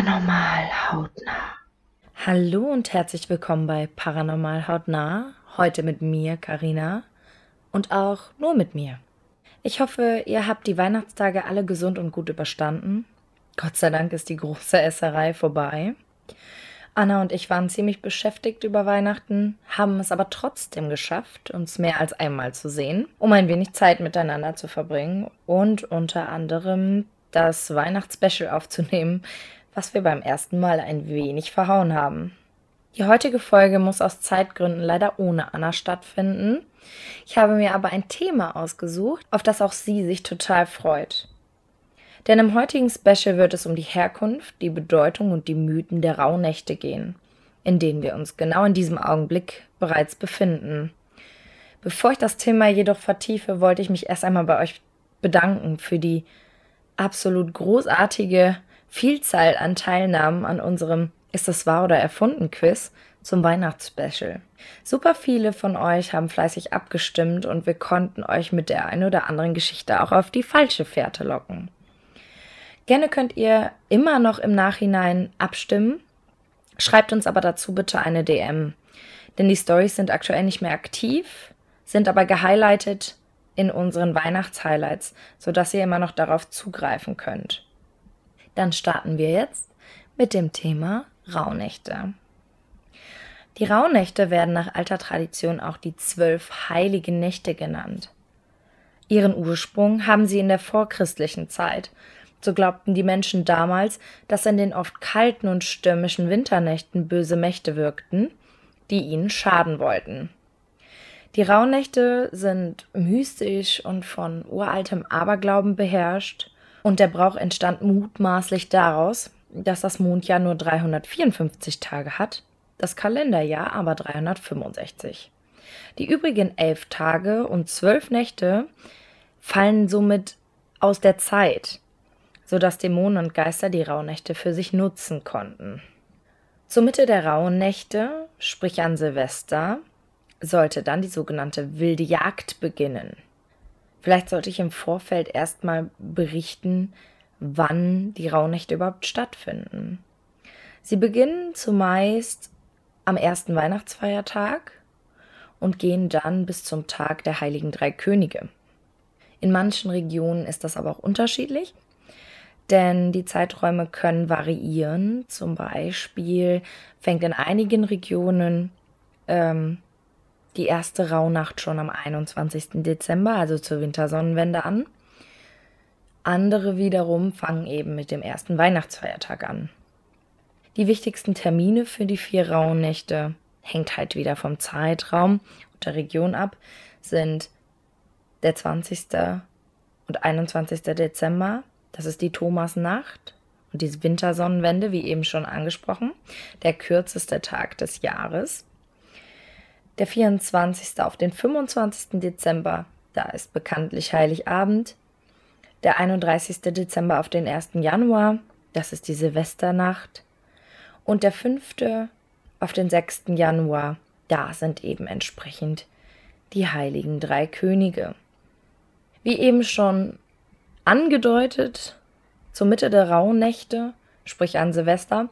Paranormal hautnah. Hallo und herzlich willkommen bei Paranormal hautnah. Heute mit mir, Karina, und auch nur mit mir. Ich hoffe, ihr habt die Weihnachtstage alle gesund und gut überstanden. Gott sei Dank ist die große Esserei vorbei. Anna und ich waren ziemlich beschäftigt über Weihnachten, haben es aber trotzdem geschafft, uns mehr als einmal zu sehen, um ein wenig Zeit miteinander zu verbringen und unter anderem das Weihnachtsspecial aufzunehmen, was wir beim ersten Mal ein wenig verhauen haben. Die heutige Folge muss aus Zeitgründen leider ohne Anna stattfinden. Ich habe mir aber ein Thema ausgesucht, auf das auch sie sich total freut. Denn im heutigen Special wird es um die Herkunft, die Bedeutung und die Mythen der Rauhnächte gehen, in denen wir uns genau in diesem Augenblick bereits befinden. Bevor ich das Thema jedoch vertiefe, wollte ich mich erst einmal bei euch bedanken für die absolut großartige Vielzahl an Teilnahmen an unserem Ist das wahr oder erfunden Quiz zum Weihnachtsspecial. Super viele von euch haben fleißig abgestimmt und wir konnten euch mit der einen oder anderen Geschichte auch auf die falsche Fährte locken. Gerne könnt ihr immer noch im Nachhinein abstimmen. Schreibt uns aber dazu bitte eine DM. Denn die Stories sind aktuell nicht mehr aktiv, sind aber gehighlightet in unseren Weihnachtshighlights, sodass ihr immer noch darauf zugreifen könnt. Dann starten wir jetzt mit dem Thema Rauhnächte. Die Rauhnächte werden nach alter Tradition auch die zwölf heiligen Nächte genannt. Ihren Ursprung haben sie in der vorchristlichen Zeit so glaubten die Menschen damals, dass in den oft kalten und stürmischen Winternächten böse Mächte wirkten, die ihnen schaden wollten. Die Rauhnächte sind mystisch und von uraltem Aberglauben beherrscht, und der Brauch entstand mutmaßlich daraus, dass das Mondjahr nur 354 Tage hat, das Kalenderjahr aber 365. Die übrigen elf Tage und zwölf Nächte fallen somit aus der Zeit, sodass Dämonen und Geister die Rauhnächte für sich nutzen konnten. Zur Mitte der Rauhnächte, sprich an Silvester, sollte dann die sogenannte wilde Jagd beginnen. Vielleicht sollte ich im Vorfeld erstmal berichten, wann die Rauhnächte überhaupt stattfinden. Sie beginnen zumeist am ersten Weihnachtsfeiertag und gehen dann bis zum Tag der Heiligen Drei Könige. In manchen Regionen ist das aber auch unterschiedlich denn die Zeiträume können variieren. Zum Beispiel fängt in einigen Regionen ähm, die erste Rauhnacht schon am 21. Dezember, also zur Wintersonnenwende an. Andere wiederum fangen eben mit dem ersten Weihnachtsfeiertag an. Die wichtigsten Termine für die vier Rauhnächte hängt halt wieder vom Zeitraum und der Region ab, sind der 20. und 21. Dezember, das ist die Thomasnacht und die Wintersonnenwende, wie eben schon angesprochen, der kürzeste Tag des Jahres. Der 24. auf den 25. Dezember, da ist bekanntlich Heiligabend. Der 31. Dezember auf den 1. Januar, das ist die Silvesternacht. Und der 5. auf den 6. Januar, da sind eben entsprechend die heiligen drei Könige. Wie eben schon angedeutet, zur Mitte der Rauhnächte, sprich an Silvester,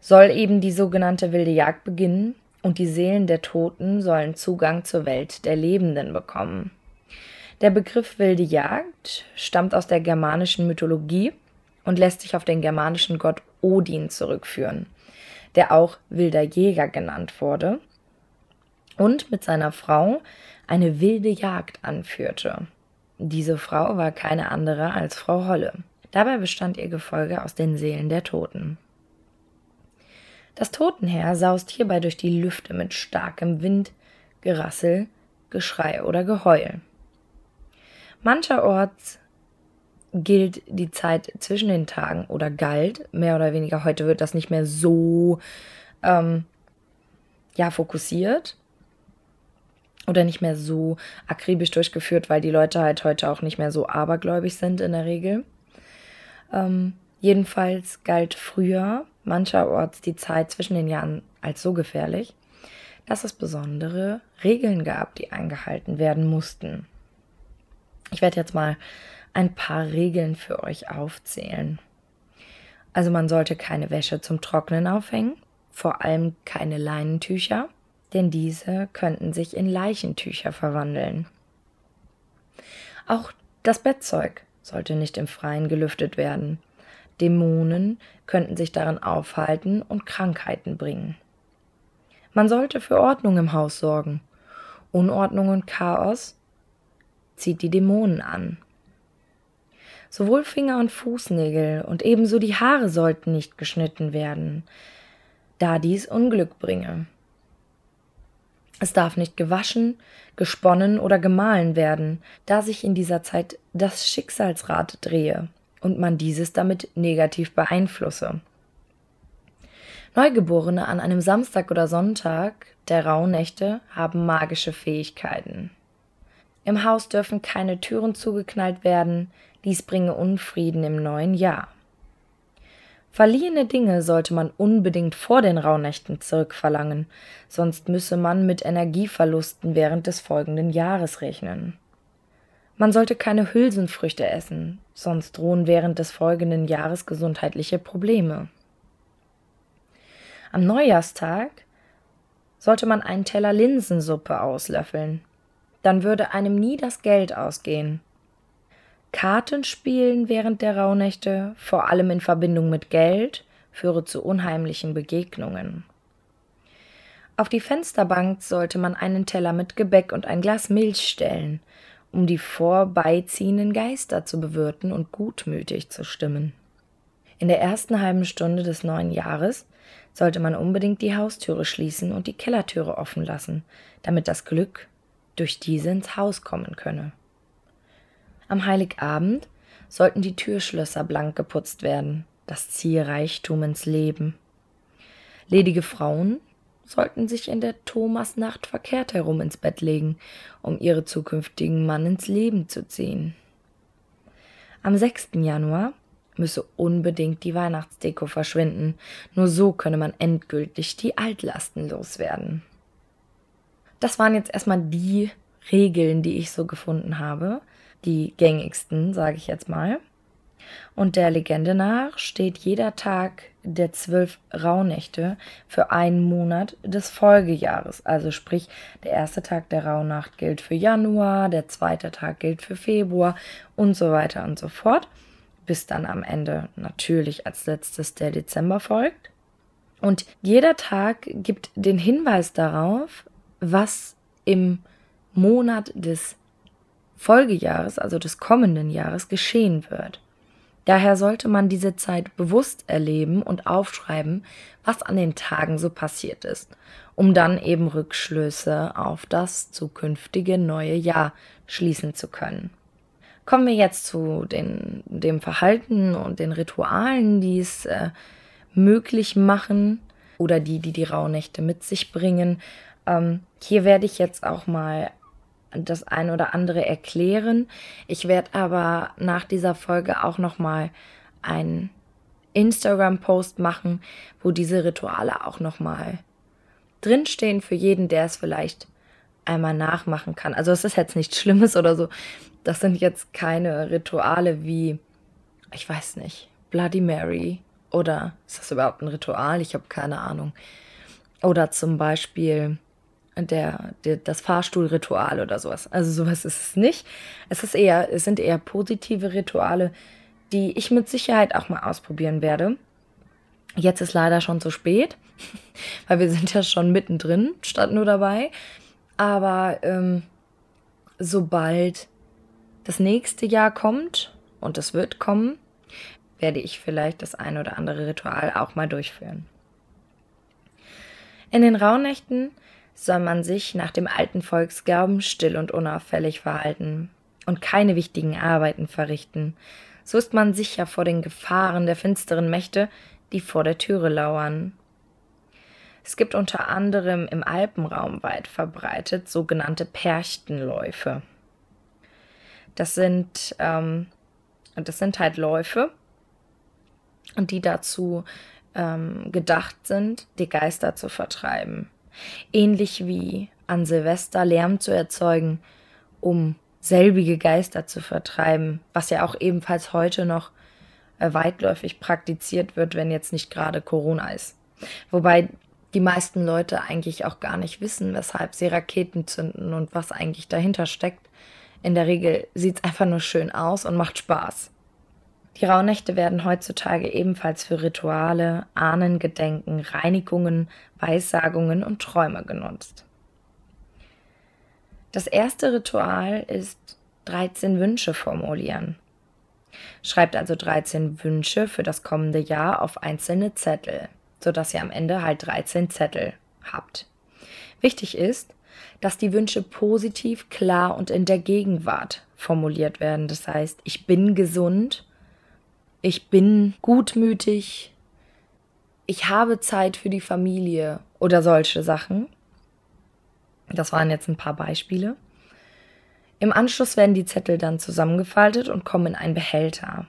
soll eben die sogenannte wilde Jagd beginnen und die Seelen der Toten sollen Zugang zur Welt der Lebenden bekommen. Der Begriff wilde Jagd stammt aus der germanischen Mythologie und lässt sich auf den germanischen Gott Odin zurückführen, der auch wilder Jäger genannt wurde und mit seiner Frau eine wilde Jagd anführte. Diese Frau war keine andere als Frau Holle. Dabei bestand ihr Gefolge aus den Seelen der Toten. Das Totenheer saust hierbei durch die Lüfte mit starkem Wind, Gerassel, Geschrei oder Geheul. Mancherorts gilt die Zeit zwischen den Tagen oder galt, mehr oder weniger, heute wird das nicht mehr so ähm, ja, fokussiert, oder nicht mehr so akribisch durchgeführt, weil die Leute halt heute auch nicht mehr so abergläubig sind in der Regel. Ähm, jedenfalls galt früher mancherorts die Zeit zwischen den Jahren als so gefährlich, dass es besondere Regeln gab, die eingehalten werden mussten. Ich werde jetzt mal ein paar Regeln für euch aufzählen. Also man sollte keine Wäsche zum Trocknen aufhängen, vor allem keine Leinentücher, denn diese könnten sich in Leichentücher verwandeln. Auch das Bettzeug sollte nicht im Freien gelüftet werden. Dämonen könnten sich darin aufhalten und Krankheiten bringen. Man sollte für Ordnung im Haus sorgen. Unordnung und Chaos zieht die Dämonen an. Sowohl Finger und Fußnägel und ebenso die Haare sollten nicht geschnitten werden, da dies Unglück bringe. Es darf nicht gewaschen, gesponnen oder gemahlen werden, da sich in dieser Zeit das Schicksalsrad drehe und man dieses damit negativ beeinflusse. Neugeborene an einem Samstag oder Sonntag der Rauhnächte haben magische Fähigkeiten. Im Haus dürfen keine Türen zugeknallt werden, dies bringe Unfrieden im neuen Jahr. Verliehene Dinge sollte man unbedingt vor den Rauhnächten zurückverlangen, sonst müsse man mit Energieverlusten während des folgenden Jahres rechnen. Man sollte keine Hülsenfrüchte essen, sonst drohen während des folgenden Jahres gesundheitliche Probleme. Am Neujahrstag sollte man einen Teller Linsensuppe auslöffeln. Dann würde einem nie das Geld ausgehen. Kartenspielen während der Rauhnächte, vor allem in Verbindung mit Geld, führe zu unheimlichen Begegnungen. Auf die Fensterbank sollte man einen Teller mit Gebäck und ein Glas Milch stellen, um die vorbeiziehenden Geister zu bewirten und gutmütig zu stimmen. In der ersten halben Stunde des neuen Jahres sollte man unbedingt die Haustüre schließen und die Kellertüre offen lassen, damit das Glück durch diese ins Haus kommen könne. Am Heiligabend sollten die Türschlösser blank geputzt werden, das Ziel Reichtum ins Leben. Ledige Frauen sollten sich in der Thomasnacht verkehrt herum ins Bett legen, um ihre zukünftigen Mann ins Leben zu ziehen. Am 6. Januar müsse unbedingt die Weihnachtsdeko verschwinden, nur so könne man endgültig die Altlasten loswerden. Das waren jetzt erstmal die Regeln, die ich so gefunden habe die gängigsten, sage ich jetzt mal. Und der Legende nach steht jeder Tag der zwölf Rauhnächte für einen Monat des Folgejahres. Also sprich, der erste Tag der Rauhnacht gilt für Januar, der zweite Tag gilt für Februar und so weiter und so fort. Bis dann am Ende natürlich als letztes der Dezember folgt. Und jeder Tag gibt den Hinweis darauf, was im Monat des Folgejahres, also des kommenden Jahres, geschehen wird. Daher sollte man diese Zeit bewusst erleben und aufschreiben, was an den Tagen so passiert ist, um dann eben Rückschlüsse auf das zukünftige neue Jahr schließen zu können. Kommen wir jetzt zu den, dem Verhalten und den Ritualen, die es äh, möglich machen oder die, die die Rauhnächte mit sich bringen. Ähm, hier werde ich jetzt auch mal das ein oder andere erklären. Ich werde aber nach dieser Folge auch noch mal einen Instagram-Post machen, wo diese Rituale auch noch mal drinstehen für jeden, der es vielleicht einmal nachmachen kann. Also es ist jetzt nichts Schlimmes oder so. Das sind jetzt keine Rituale wie, ich weiß nicht, Bloody Mary oder ist das überhaupt ein Ritual? Ich habe keine Ahnung. Oder zum Beispiel der, der, das Fahrstuhlritual oder sowas. Also sowas ist es nicht. Es ist eher, es sind eher positive Rituale, die ich mit Sicherheit auch mal ausprobieren werde. Jetzt ist leider schon zu spät, weil wir sind ja schon mittendrin, statt nur dabei. Aber ähm, sobald das nächste Jahr kommt, und es wird kommen, werde ich vielleicht das ein oder andere Ritual auch mal durchführen. In den Rauhnächten soll man sich nach dem alten Volksglauben still und unauffällig verhalten und keine wichtigen Arbeiten verrichten. So ist man sicher vor den Gefahren der finsteren Mächte, die vor der Türe lauern. Es gibt unter anderem im Alpenraum weit verbreitet sogenannte Perchtenläufe. Das sind, ähm, das sind halt Läufe, die dazu ähm, gedacht sind, die Geister zu vertreiben ähnlich wie an Silvester Lärm zu erzeugen, um selbige Geister zu vertreiben, was ja auch ebenfalls heute noch äh, weitläufig praktiziert wird, wenn jetzt nicht gerade Corona ist. Wobei die meisten Leute eigentlich auch gar nicht wissen, weshalb sie Raketen zünden und was eigentlich dahinter steckt. In der Regel sieht es einfach nur schön aus und macht Spaß. Die Rauhnächte werden heutzutage ebenfalls für Rituale, Ahnengedenken, Reinigungen, Weissagungen und Träume genutzt. Das erste Ritual ist 13 Wünsche formulieren. Schreibt also 13 Wünsche für das kommende Jahr auf einzelne Zettel, sodass ihr am Ende halt 13 Zettel habt. Wichtig ist, dass die Wünsche positiv, klar und in der Gegenwart formuliert werden. Das heißt, ich bin gesund, ich bin gutmütig, ich habe Zeit für die Familie oder solche Sachen. Das waren jetzt ein paar Beispiele. Im Anschluss werden die Zettel dann zusammengefaltet und kommen in einen Behälter.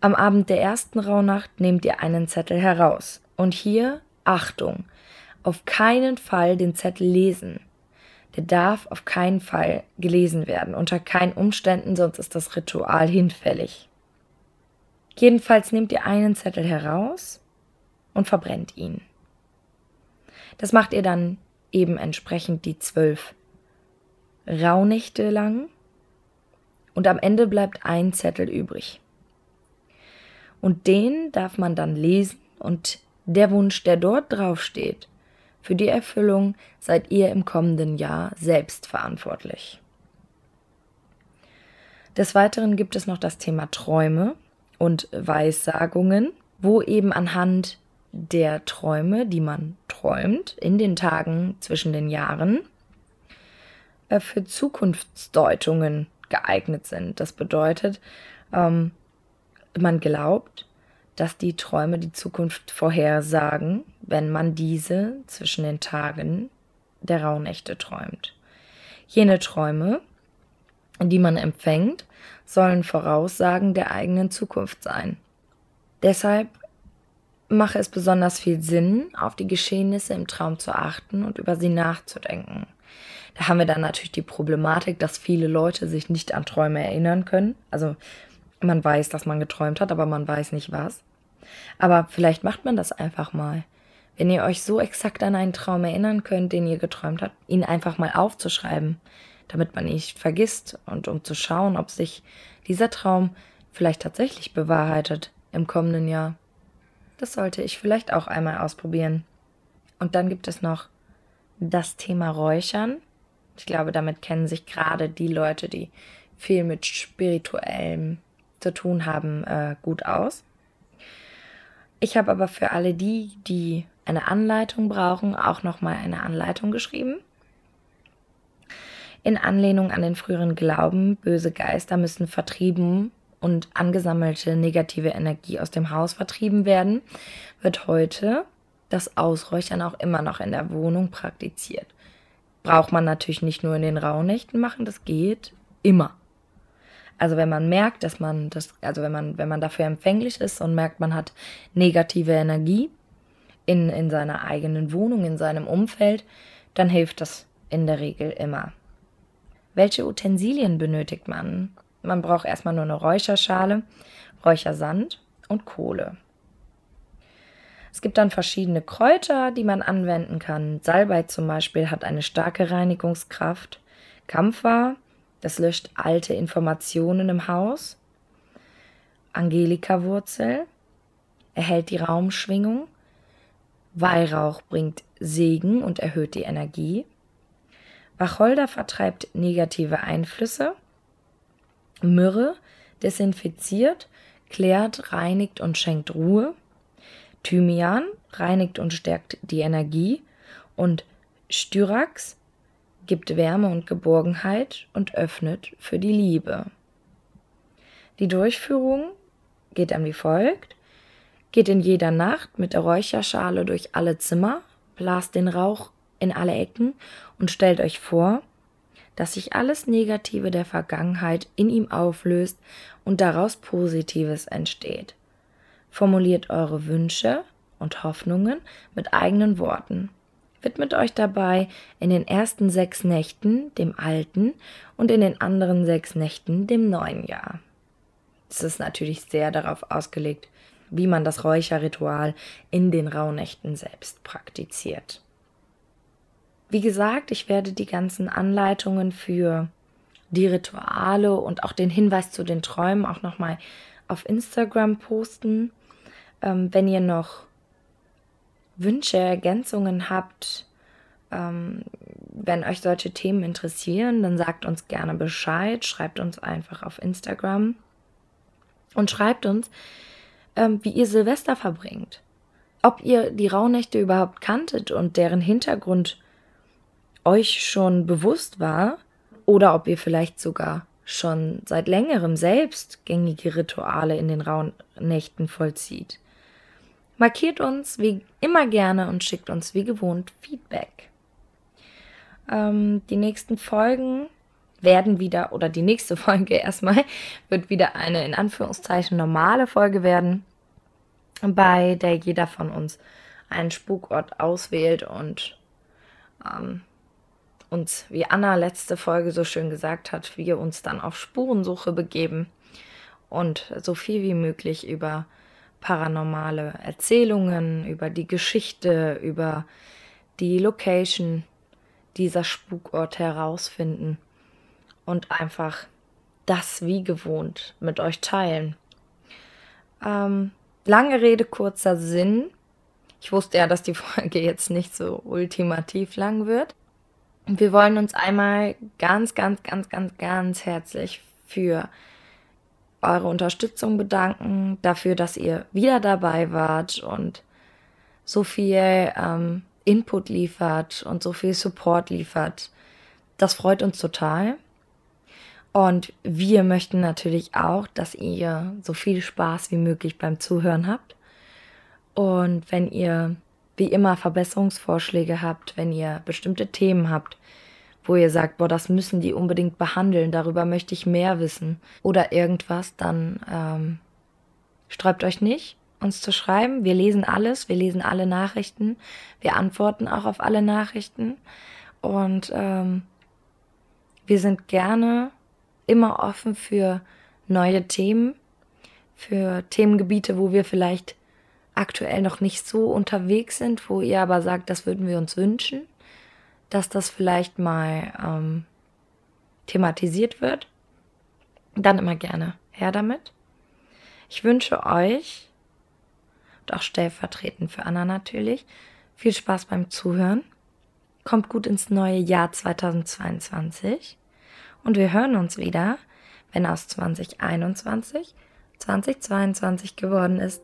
Am Abend der ersten Rauhnacht nehmt ihr einen Zettel heraus. Und hier, Achtung, auf keinen Fall den Zettel lesen. Der darf auf keinen Fall gelesen werden, unter keinen Umständen, sonst ist das Ritual hinfällig. Jedenfalls nehmt ihr einen Zettel heraus und verbrennt ihn. Das macht ihr dann eben entsprechend die zwölf Rauhnächte lang und am Ende bleibt ein Zettel übrig. Und den darf man dann lesen und der Wunsch, der dort drauf steht, für die Erfüllung seid ihr im kommenden Jahr selbst verantwortlich. Des Weiteren gibt es noch das Thema Träume und Weissagungen, wo eben anhand der Träume, die man träumt in den Tagen zwischen den Jahren, äh, für Zukunftsdeutungen geeignet sind. Das bedeutet, ähm, man glaubt, dass die Träume die Zukunft vorhersagen, wenn man diese zwischen den Tagen der Rauhnächte träumt. Jene Träume, die man empfängt, sollen Voraussagen der eigenen Zukunft sein. Deshalb mache es besonders viel Sinn, auf die Geschehnisse im Traum zu achten und über sie nachzudenken. Da haben wir dann natürlich die Problematik, dass viele Leute sich nicht an Träume erinnern können. Also man weiß, dass man geträumt hat, aber man weiß nicht was. Aber vielleicht macht man das einfach mal. Wenn ihr euch so exakt an einen Traum erinnern könnt, den ihr geträumt habt, ihn einfach mal aufzuschreiben, damit man nicht vergisst und um zu schauen, ob sich dieser Traum vielleicht tatsächlich bewahrheitet im kommenden Jahr. Das sollte ich vielleicht auch einmal ausprobieren. Und dann gibt es noch das Thema Räuchern. Ich glaube, damit kennen sich gerade die Leute, die viel mit spirituellem zu tun haben, äh, gut aus. Ich habe aber für alle die, die eine Anleitung brauchen, auch nochmal eine Anleitung geschrieben. In Anlehnung an den früheren Glauben, böse Geister müssen vertrieben und angesammelte negative Energie aus dem Haus vertrieben werden, wird heute das Ausräuchern auch immer noch in der Wohnung praktiziert. Braucht man natürlich nicht nur in den Rauhnächten machen, das geht immer. Also wenn man merkt, dass man das, also wenn man, wenn man dafür empfänglich ist und merkt, man hat negative Energie in, in seiner eigenen Wohnung, in seinem Umfeld, dann hilft das in der Regel immer. Welche Utensilien benötigt man? Man braucht erstmal nur eine Räucherschale, Räuchersand und Kohle. Es gibt dann verschiedene Kräuter, die man anwenden kann. Salbei zum Beispiel hat eine starke Reinigungskraft. Kampfer, das löscht alte Informationen im Haus. Angelika-Wurzel erhält die Raumschwingung. Weihrauch bringt Segen und erhöht die Energie. Wacholder vertreibt negative Einflüsse. Myrrhe desinfiziert, klärt, reinigt und schenkt Ruhe. Thymian reinigt und stärkt die Energie und Styrax gibt Wärme und Geborgenheit und öffnet für die Liebe. Die Durchführung geht dann wie folgt. Geht in jeder Nacht mit der Räucherschale durch alle Zimmer, blast den Rauch in alle Ecken und stellt euch vor, dass sich alles Negative der Vergangenheit in ihm auflöst und daraus Positives entsteht. Formuliert eure Wünsche und Hoffnungen mit eigenen Worten. Widmet euch dabei in den ersten sechs Nächten dem alten und in den anderen sechs Nächten dem neuen Jahr. Es ist natürlich sehr darauf ausgelegt, wie man das Räucherritual in den Rauhnächten selbst praktiziert. Wie gesagt, ich werde die ganzen Anleitungen für die Rituale und auch den Hinweis zu den Träumen auch nochmal auf Instagram posten. Ähm, wenn ihr noch Wünsche, Ergänzungen habt, ähm, wenn euch solche Themen interessieren, dann sagt uns gerne Bescheid, schreibt uns einfach auf Instagram und schreibt uns, ähm, wie ihr Silvester verbringt. Ob ihr die Rauhnächte überhaupt kanntet und deren Hintergrund euch schon bewusst war oder ob ihr vielleicht sogar schon seit längerem selbst gängige Rituale in den Rauhnächten vollzieht. Markiert uns wie immer gerne und schickt uns wie gewohnt Feedback. Ähm, die nächsten Folgen werden wieder, oder die nächste Folge erstmal, wird wieder eine in Anführungszeichen normale Folge werden, bei der jeder von uns einen Spukort auswählt und ähm, uns, wie Anna letzte Folge so schön gesagt hat, wir uns dann auf Spurensuche begeben und so viel wie möglich über paranormale Erzählungen, über die Geschichte, über die Location dieser Spukort herausfinden und einfach das wie gewohnt mit euch teilen. Ähm, lange Rede, kurzer Sinn. Ich wusste ja, dass die Folge jetzt nicht so ultimativ lang wird. Wir wollen uns einmal ganz, ganz, ganz, ganz, ganz herzlich für eure Unterstützung bedanken, dafür, dass ihr wieder dabei wart und so viel ähm, Input liefert und so viel Support liefert. Das freut uns total. Und wir möchten natürlich auch, dass ihr so viel Spaß wie möglich beim Zuhören habt. Und wenn ihr wie immer Verbesserungsvorschläge habt, wenn ihr bestimmte Themen habt, wo ihr sagt, boah, das müssen die unbedingt behandeln, darüber möchte ich mehr wissen oder irgendwas, dann ähm, sträubt euch nicht, uns zu schreiben. Wir lesen alles, wir lesen alle Nachrichten, wir antworten auch auf alle Nachrichten und ähm, wir sind gerne immer offen für neue Themen, für Themengebiete, wo wir vielleicht aktuell noch nicht so unterwegs sind, wo ihr aber sagt, das würden wir uns wünschen dass das vielleicht mal ähm, thematisiert wird, dann immer gerne her damit. Ich wünsche euch, und auch stellvertretend für Anna natürlich, viel Spaß beim Zuhören. Kommt gut ins neue Jahr 2022 und wir hören uns wieder, wenn aus 2021 2022 geworden ist.